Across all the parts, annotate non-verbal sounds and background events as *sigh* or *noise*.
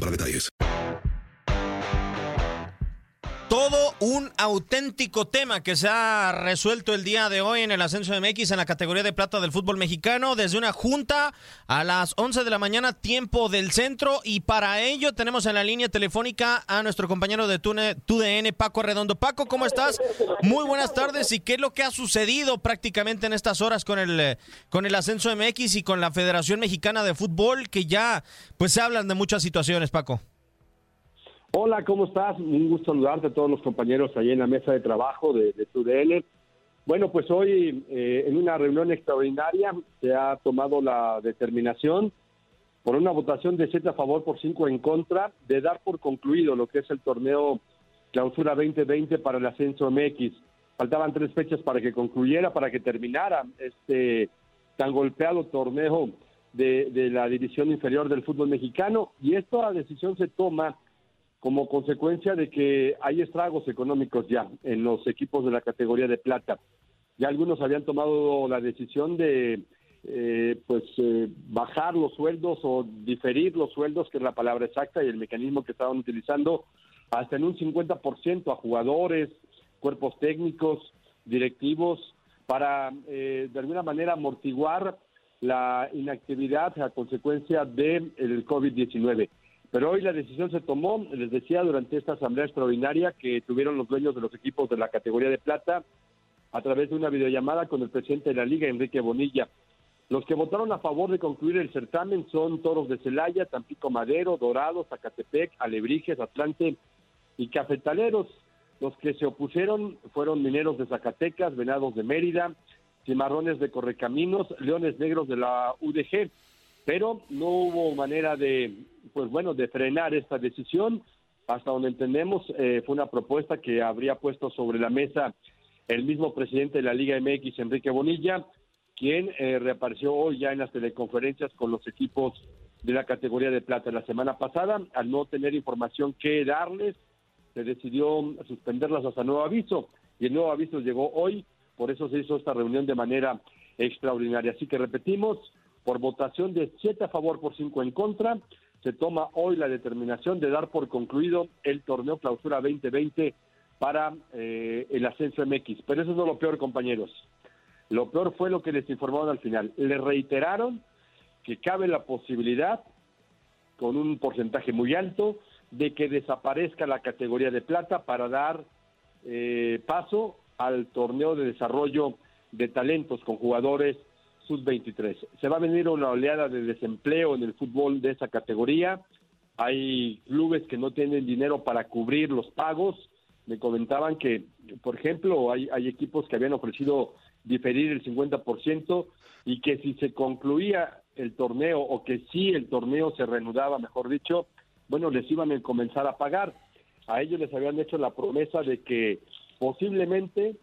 para detalles. Todo auténtico tema que se ha resuelto el día de hoy en el ascenso MX en la categoría de plata del fútbol mexicano desde una junta a las 11 de la mañana tiempo del centro y para ello tenemos en la línea telefónica a nuestro compañero de TUDN Paco Redondo. Paco, ¿cómo estás? Muy buenas tardes y qué es lo que ha sucedido prácticamente en estas horas con el con el ascenso MX y con la Federación Mexicana de Fútbol que ya pues se hablan de muchas situaciones, Paco. Hola, ¿cómo estás? Un gusto saludarte a todos los compañeros ahí en la mesa de trabajo de, de TUDN. Bueno, pues hoy eh, en una reunión extraordinaria se ha tomado la determinación por una votación de 7 a favor por 5 en contra de dar por concluido lo que es el torneo Clausura 2020 para el Ascenso MX. Faltaban tres fechas para que concluyera, para que terminara este tan golpeado torneo de la división inferior del fútbol mexicano y esta decisión se toma como consecuencia de que hay estragos económicos ya en los equipos de la categoría de plata. Ya algunos habían tomado la decisión de eh, pues eh, bajar los sueldos o diferir los sueldos, que es la palabra exacta y el mecanismo que estaban utilizando, hasta en un 50% a jugadores, cuerpos técnicos, directivos, para eh, de alguna manera amortiguar la inactividad a consecuencia del COVID-19. Pero hoy la decisión se tomó, les decía, durante esta asamblea extraordinaria que tuvieron los dueños de los equipos de la categoría de plata a través de una videollamada con el presidente de la liga, Enrique Bonilla. Los que votaron a favor de concluir el certamen son Toros de Celaya, Tampico Madero, Dorados, Zacatepec, Alebrijes, Atlante y Cafetaleros. Los que se opusieron fueron Mineros de Zacatecas, Venados de Mérida, Cimarrones de Correcaminos, Leones Negros de la UDG pero no hubo manera de, pues bueno, de frenar esta decisión. Hasta donde entendemos, eh, fue una propuesta que habría puesto sobre la mesa el mismo presidente de la Liga MX, Enrique Bonilla, quien eh, reapareció hoy ya en las teleconferencias con los equipos de la categoría de plata. La semana pasada, al no tener información que darles, se decidió suspenderlas hasta nuevo aviso y el nuevo aviso llegó hoy, por eso se hizo esta reunión de manera extraordinaria. Así que repetimos, por votación de 7 a favor por 5 en contra, se toma hoy la determinación de dar por concluido el torneo clausura 2020 para eh, el ascenso MX. Pero eso no es lo peor, compañeros. Lo peor fue lo que les informaron al final. Le reiteraron que cabe la posibilidad, con un porcentaje muy alto, de que desaparezca la categoría de plata para dar eh, paso al torneo de desarrollo de talentos con jugadores sub-23. Se va a venir una oleada de desempleo en el fútbol de esa categoría. Hay clubes que no tienen dinero para cubrir los pagos. Me comentaban que, por ejemplo, hay, equipos que habían ofrecido diferir el 50% y que si se concluía el torneo o que si el torneo se reanudaba, mejor dicho, bueno, les iban a comenzar a pagar. A ellos les habían hecho la promesa de que posiblemente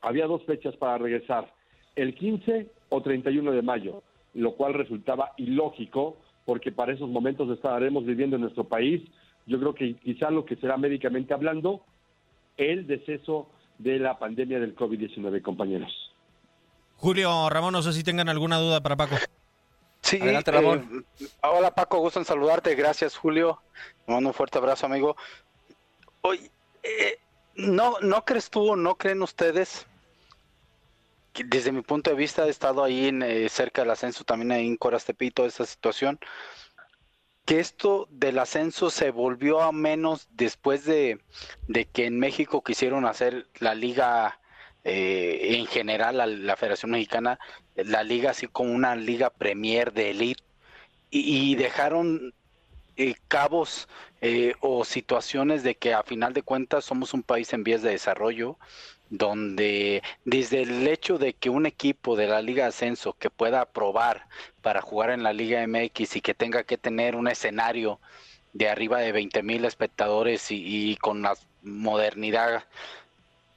había dos fechas para regresar, el 15 o 31 de mayo, lo cual resultaba ilógico porque para esos momentos estaremos viviendo en nuestro país, yo creo que quizá lo que será médicamente hablando, el deceso de la pandemia del COVID-19, compañeros. Julio, Ramón, no sé si tengan alguna duda para Paco. Sí, Adelante, Ramón. Eh, hola Paco, gusto en saludarte, gracias Julio, un fuerte abrazo amigo. Oye, eh, ¿no, ¿no crees tú o no creen ustedes desde mi punto de vista he estado ahí en, eh, cerca del ascenso, también ahí en Corastepito, esa situación, que esto del ascenso se volvió a menos después de, que en México quisieron hacer la liga eh, en general, la, Federación Mexicana, la liga así como una liga premier de elite, y, dejaron eh, cabos o situaciones de que a final de cuentas somos un país en vías de desarrollo donde desde el hecho de que un equipo de la Liga Ascenso que pueda aprobar para jugar en la Liga MX y que tenga que tener un escenario de arriba de 20 mil espectadores y, con la modernidad,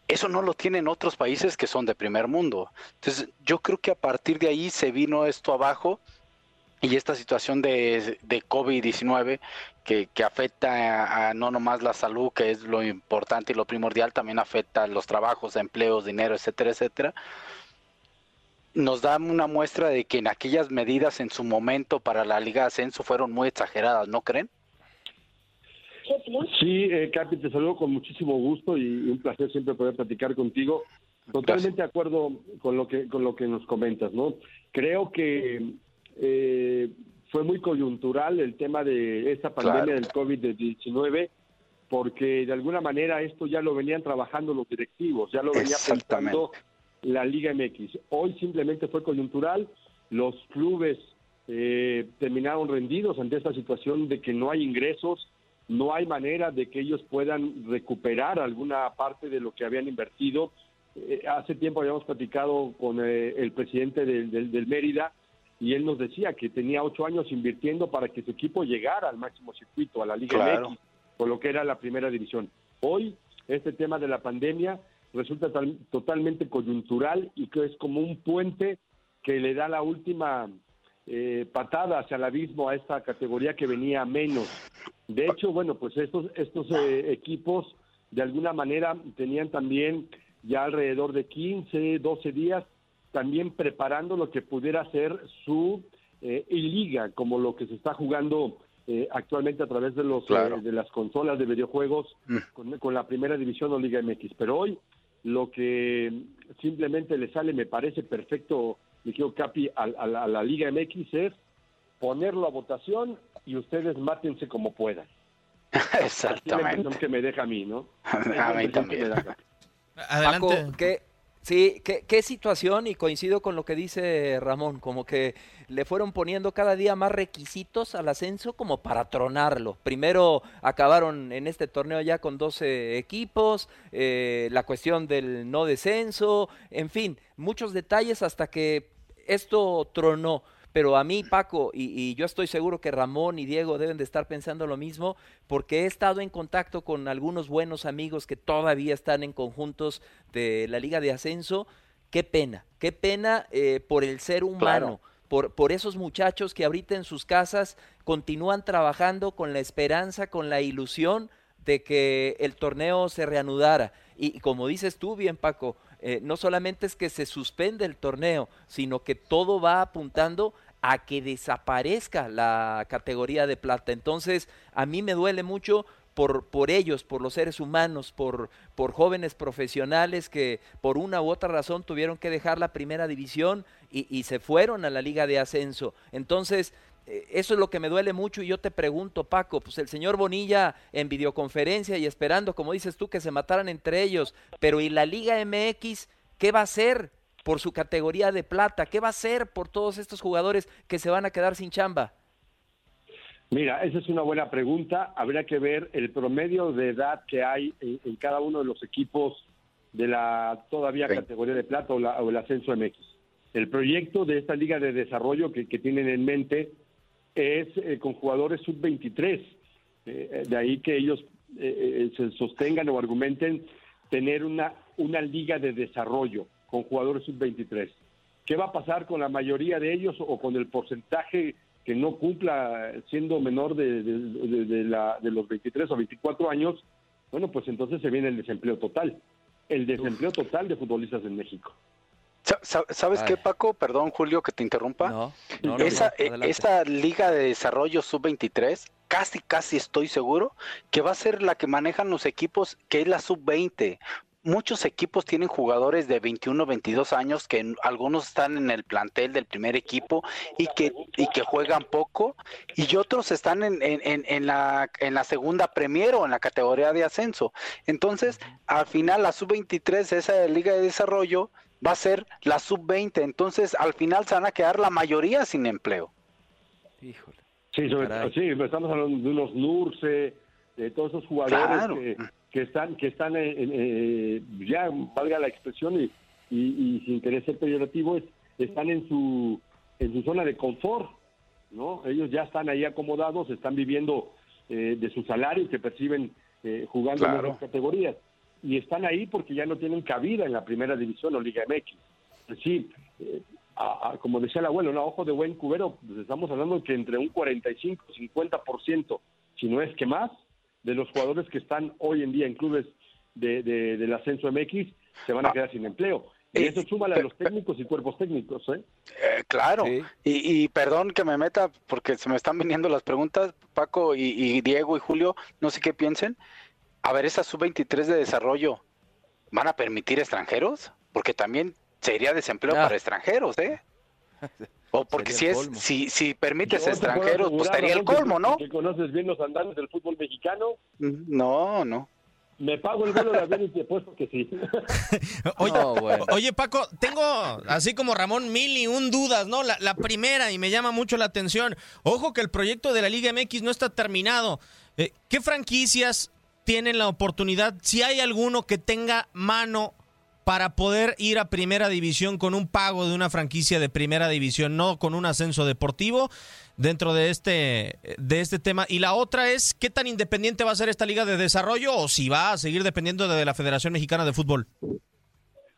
eso no lo tienen otros países que son de primer mundo. Entonces yo creo que a partir de ahí se vino esto abajo y esta situación de, de COVID-19 que, afecta a, no nomás la salud, que es lo importante y lo primordial, también afecta a los trabajos, empleos, dinero, etcétera, etcétera, nos da una muestra de que en aquellas medidas en su momento para la Liga de Ascenso fueron muy exageradas, ¿no creen? Sí, eh, Capi, te saludo con muchísimo gusto y un placer siempre poder platicar contigo. Totalmente de acuerdo con lo que con lo que nos comentas, ¿no? Creo que eh, fue muy coyuntural el tema de esta pandemia del COVID-19, porque de alguna manera esto ya lo venían trabajando los directivos, ya lo venía pensando la Liga MX. Hoy simplemente fue coyuntural, los clubes eh, terminaron rendidos ante esta situación de que no hay ingresos, no hay manera de que ellos puedan recuperar alguna parte de lo que habían invertido. Eh, hace tiempo habíamos platicado con eh, el presidente del Mérida y él nos decía que tenía ocho años invirtiendo para que su equipo llegara al máximo circuito, a la Liga MX, por lo que era la primera división. Hoy, este tema de la pandemia resulta totalmente coyuntural y que es como un puente que le da la última eh, patada hacia el abismo a esta categoría que venía menos. De hecho, bueno, pues estos, estos eh, equipos de alguna manera tenían también ya alrededor de 15, 12 días también preparando lo que pudiera ser su eh, liga, como lo que se está jugando eh, actualmente a través de los eh, de las consolas de videojuegos mm. con, la primera división o Liga MX. Pero hoy lo que simplemente le sale, me parece perfecto, quiero Capi, a, la, Liga MX es ponerlo a votación y ustedes mátense como puedan. *laughs* Exactamente. Es que me deja a mí, ¿no? *laughs* a mí también. Adelante. ¿qué, Sí, ¿qué, situación y coincido con lo que dice Ramón, como que le fueron poniendo cada día más requisitos al ascenso como para tronarlo. Primero acabaron en este torneo ya con 12 equipos, eh, la cuestión del no descenso, en fin, muchos detalles hasta que esto tronó. Pero a mí, Paco, y, yo estoy seguro que Ramón y Diego deben de estar pensando lo mismo, porque he estado en contacto con algunos buenos amigos que todavía están en conjuntos de la Liga de Ascenso. Qué pena, qué pena eh, por el ser humano. Por, por, esos muchachos que ahorita en sus casas continúan trabajando con la esperanza, con la ilusión de que el torneo se reanudara. Y, como dices tú bien, Paco, eh, no solamente es que se suspende el torneo, sino que todo va apuntando a que desaparezca la categoría de plata. Entonces, a mí me duele mucho por, por ellos, por los seres humanos, por, por jóvenes profesionales que por una u otra razón tuvieron que dejar la primera división y, se fueron a la liga de ascenso. Entonces, eh, eso es lo que me duele mucho y yo te pregunto, Paco, pues el señor Bonilla en videoconferencia y esperando, como dices tú, que se mataran entre ellos, pero ¿y la Liga MX qué va a hacer? Por su categoría de plata? ¿Qué va a hacer por todos estos jugadores que se van a quedar sin chamba? Mira, esa es una buena pregunta. Habría que ver el promedio de edad que hay en, cada uno de los equipos de la todavía categoría de plata o, el ascenso MX. El proyecto de esta liga de desarrollo que, tienen en mente es eh, con jugadores sub-23. Eh, de ahí que ellos eh, se sostengan o argumenten tener una, una liga de desarrollo con jugadores sub-23. ¿Qué va a pasar con la mayoría de ellos o con el porcentaje que no cumpla siendo menor de, de, la, de los 23 o 24 años? Bueno, pues entonces se viene el desempleo total. El desempleo total de futbolistas en México. ¿Sabes qué, Paco? Perdón, Julio, que te interrumpa. No, esa, eh, esa liga de desarrollo sub-23, casi, casi estoy seguro que va a ser la que manejan los equipos, que es la sub-20 muchos equipos tienen jugadores de 21, 22 años que algunos están en el plantel del primer equipo y que, y que juegan poco y otros están en, en, en, la, en la segunda Premier o en la categoría de ascenso. Entonces, al final la sub-23, esa liga de desarrollo, va a ser la sub-20. Entonces, al final se van a quedar la mayoría sin empleo. Híjole. Sí, sí estamos hablando de unos Nurse, de todos esos jugadores que que están, que están eh, ya valga la expresión y, y, sin querer ser peyorativo, están en su, en su zona de confort, ¿no? Ellos ya están ahí acomodados, están viviendo eh, de su salario que perciben eh, jugando en las categorías. Y están ahí porque ya no tienen cabida en la primera división o Liga MX. Sí, como decía el abuelo, un ojo de buen cubero, pues estamos hablando que entre un 45 50%, si no es que más, de los jugadores que están hoy en día en clubes de, del ascenso MX se van a ah. quedar sin empleo. Y eso suma a los técnicos y cuerpos técnicos, ¿eh? eh claro, y, perdón que me meta porque se me están viniendo las preguntas, Paco y, Diego y Julio, no sé qué piensen. A ver, esa sub-23 de desarrollo, ¿van a permitir extranjeros? Porque también sería desempleo ah. para extranjeros, ¿eh? O porque si es, si, si permites extranjeros, pues estaría el colmo, ¿no? ¿Que conoces bien los andares del fútbol mexicano? No, no. Me pago el vuelo de avión y te apuesto que sí. *laughs* oye, oye, Paco, tengo así como Ramón mil y un dudas, ¿no? La, la, primera, y me llama mucho la atención. Ojo que el proyecto de la Liga MX no está terminado. Eh, ¿Qué franquicias tienen la oportunidad, si hay alguno que tenga mano para poder ir a primera división con un pago de una franquicia de primera división, no con un ascenso deportivo dentro de este, de este tema. Y la otra es, ¿qué tan independiente va a ser esta liga de desarrollo o si va a seguir dependiendo de la Federación Mexicana de Fútbol?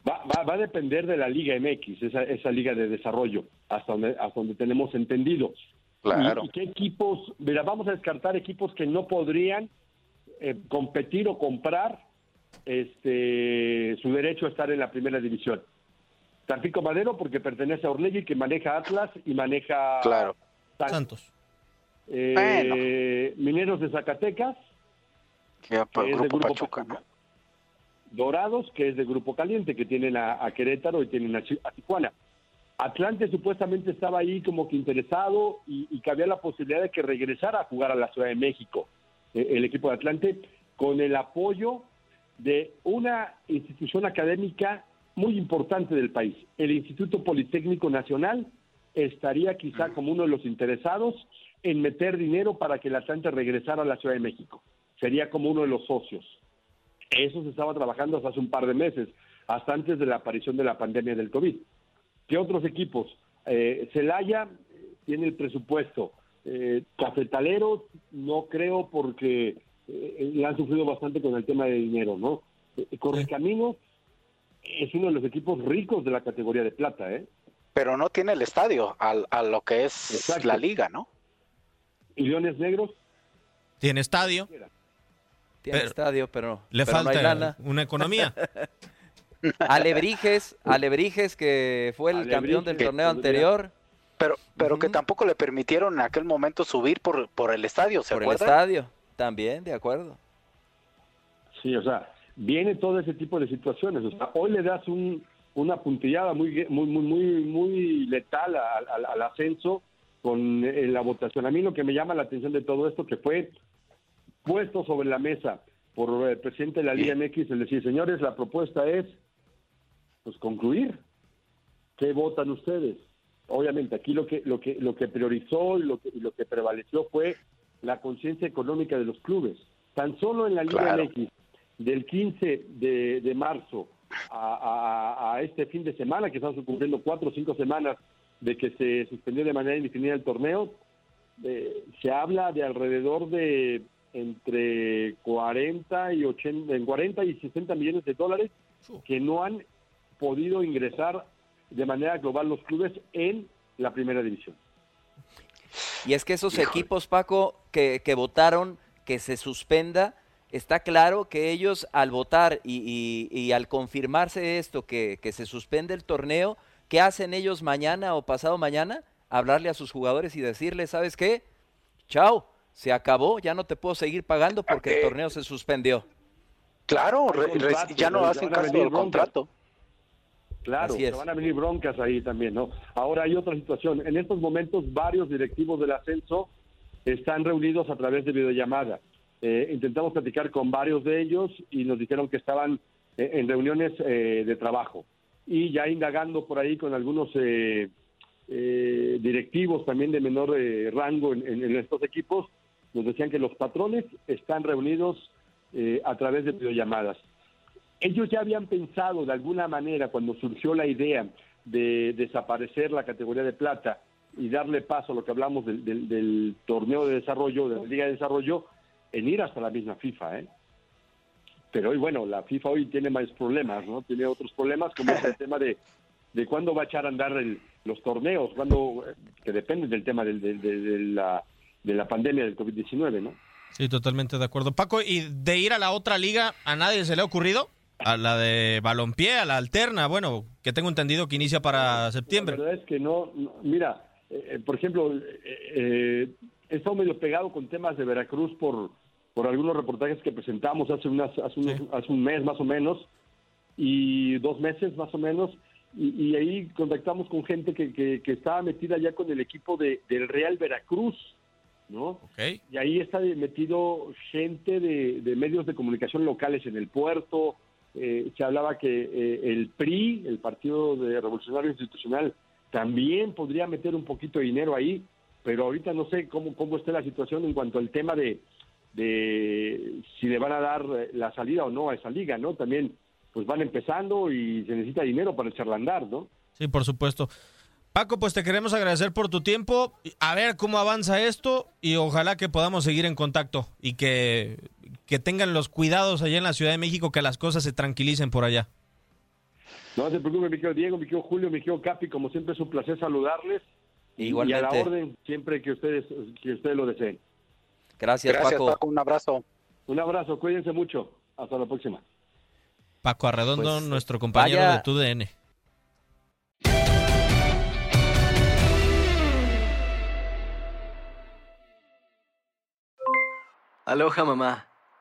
Va, va, a depender de la Liga MX, esa, esa liga de desarrollo, hasta donde, hasta donde tenemos entendido. Claro. ¿Y, qué equipos? Mira, vamos a descartar equipos que no podrían eh, competir o comprar este, su derecho a estar en la primera división. Tampico Madero porque pertenece a Orlegui que maneja Atlas y maneja claro. Santos. Eh, Mineros de Zacatecas, que, es de Grupo Pachuca, Dorados, que es de Grupo Caliente, que tienen a, Querétaro y tienen a, Tijuana. Atlante supuestamente estaba ahí como que interesado y, y, que había la posibilidad de que regresara a jugar a la Ciudad de México, eh, el equipo de Atlante, con el apoyo de una institución académica muy importante del país. El Instituto Politécnico Nacional estaría quizá como uno de los interesados en meter dinero para que el Atlante regresara a la Ciudad de México. Sería como uno de los socios. Eso se estaba trabajando hasta hace un par de meses, hasta antes de la aparición de la pandemia del COVID. ¿Qué otros equipos? Eh, Celaya tiene el presupuesto. Eh, Cafetaleros no creo porque eh, han sufrido bastante con el tema de dinero, ¿no? Eh, Correcaminos es uno de los equipos ricos de la categoría de plata, ¿eh? Pero no tiene el estadio a, lo que es la liga, ¿no? ¿Y Leones Negros? Tiene estadio. Tiene estadio, pero le falta una economía. *laughs* Alebrijes, Alebrijes que fue el campeón del torneo anterior. Pero, pero que tampoco le permitieron en aquel momento subir por, por el estadio, ¿se Por el estadio. También, de acuerdo. Sí, o sea, viene todo ese tipo de situaciones. O sea, hoy le das un, una puntillada muy, muy, muy, muy, muy letal al, ascenso con eh, la votación. A mí lo que me llama la atención de todo esto que fue puesto sobre la mesa por el presidente de la Liga MX, el decir, señores, la propuesta es pues concluir, ¿qué votan ustedes? Obviamente, aquí lo que, lo que, lo que priorizó y lo que, lo que prevaleció fue la conciencia económica de los clubes. Tan solo en la Liga MX, del 15 de, marzo a, este fin de semana, que estamos cumpliendo cuatro o cinco semanas de que se suspendió de manera indefinida el torneo, eh, se habla de alrededor de entre 40 y 80, en 40 y 60 millones de dólares que no han podido ingresar de manera global los clubes en la primera división. Y es que esos equipos, Paco, que, votaron que se suspenda, está claro que ellos al votar y, al confirmarse esto, que, que, se suspende el torneo, ¿qué hacen ellos mañana o pasado mañana? Hablarle a sus jugadores y decirles, ¿sabes qué? Chao, se acabó, ya no te puedo seguir pagando porque el torneo se suspendió. Claro, ya no hacen caso del contrato. Claro, se van a venir broncas ahí también, ¿no? Ahora hay otra situación. En estos momentos varios directivos del ascenso están reunidos a través de videollamada. Eh, intentamos platicar con varios de ellos y nos dijeron que estaban eh, en reuniones eh, de trabajo. Y ya indagando por ahí con algunos directivos también de menor rango en estos equipos, nos decían que los patrones están reunidos eh, a través de videollamadas. Ellos ya habían pensado de alguna manera cuando surgió la idea de desaparecer la categoría de plata y darle paso a lo que hablamos del, torneo de desarrollo, de la Liga de Desarrollo, en ir hasta la misma FIFA, ¿eh? Pero hoy, bueno, la FIFA hoy tiene más problemas, ¿no? Tiene otros problemas, como es el *laughs* tema de, de cuándo va a echar a andar los torneos, cuándo, que depende del tema de la de la pandemia del COVID-19, ¿no? Sí, totalmente de acuerdo. Paco, ¿y de ir a la otra liga a nadie se le ha ocurrido? A la de balompié, a la alterna, bueno, que tengo entendido que inicia para septiembre. La verdad es que no, mira, eh, eh, por ejemplo, eh, eh, he estado medio pegado con temas de Veracruz por, por algunos reportajes que presentamos hace, unas, hace, un mes más o menos, y dos meses más o menos, y, ahí contactamos con gente que, que, estaba metida ya con el equipo de, del Real Veracruz, ¿no? Y ahí está metido gente de, medios de comunicación locales en el puerto. Eh, se hablaba que eh, el PRI, el Partido de Revolucionario Institucional, también podría meter un poquito de dinero ahí, pero ahorita no sé cómo, cómo está la situación en cuanto al tema de, de si le van a dar la salida o no a esa liga, ¿no? También pues van empezando y se necesita dinero para echarla andar, ¿no? Sí, por supuesto. Paco, pues te queremos agradecer por tu tiempo, a ver cómo avanza esto y ojalá que podamos seguir en contacto y que, que tengan los cuidados allá en la Ciudad de México, que las cosas se tranquilicen por allá. No se preocupe, mi querido Diego, mi querido Julio, mi querido Capi, como siempre es un placer saludarles. Igualmente. Y a la orden, siempre que ustedes, que ustedes lo deseen. Gracias, Paco. Un abrazo. Un abrazo, cuídense mucho. Hasta la próxima. Paco Arredondo, pues, nuestro compañero de TUDN. Aloha mamá,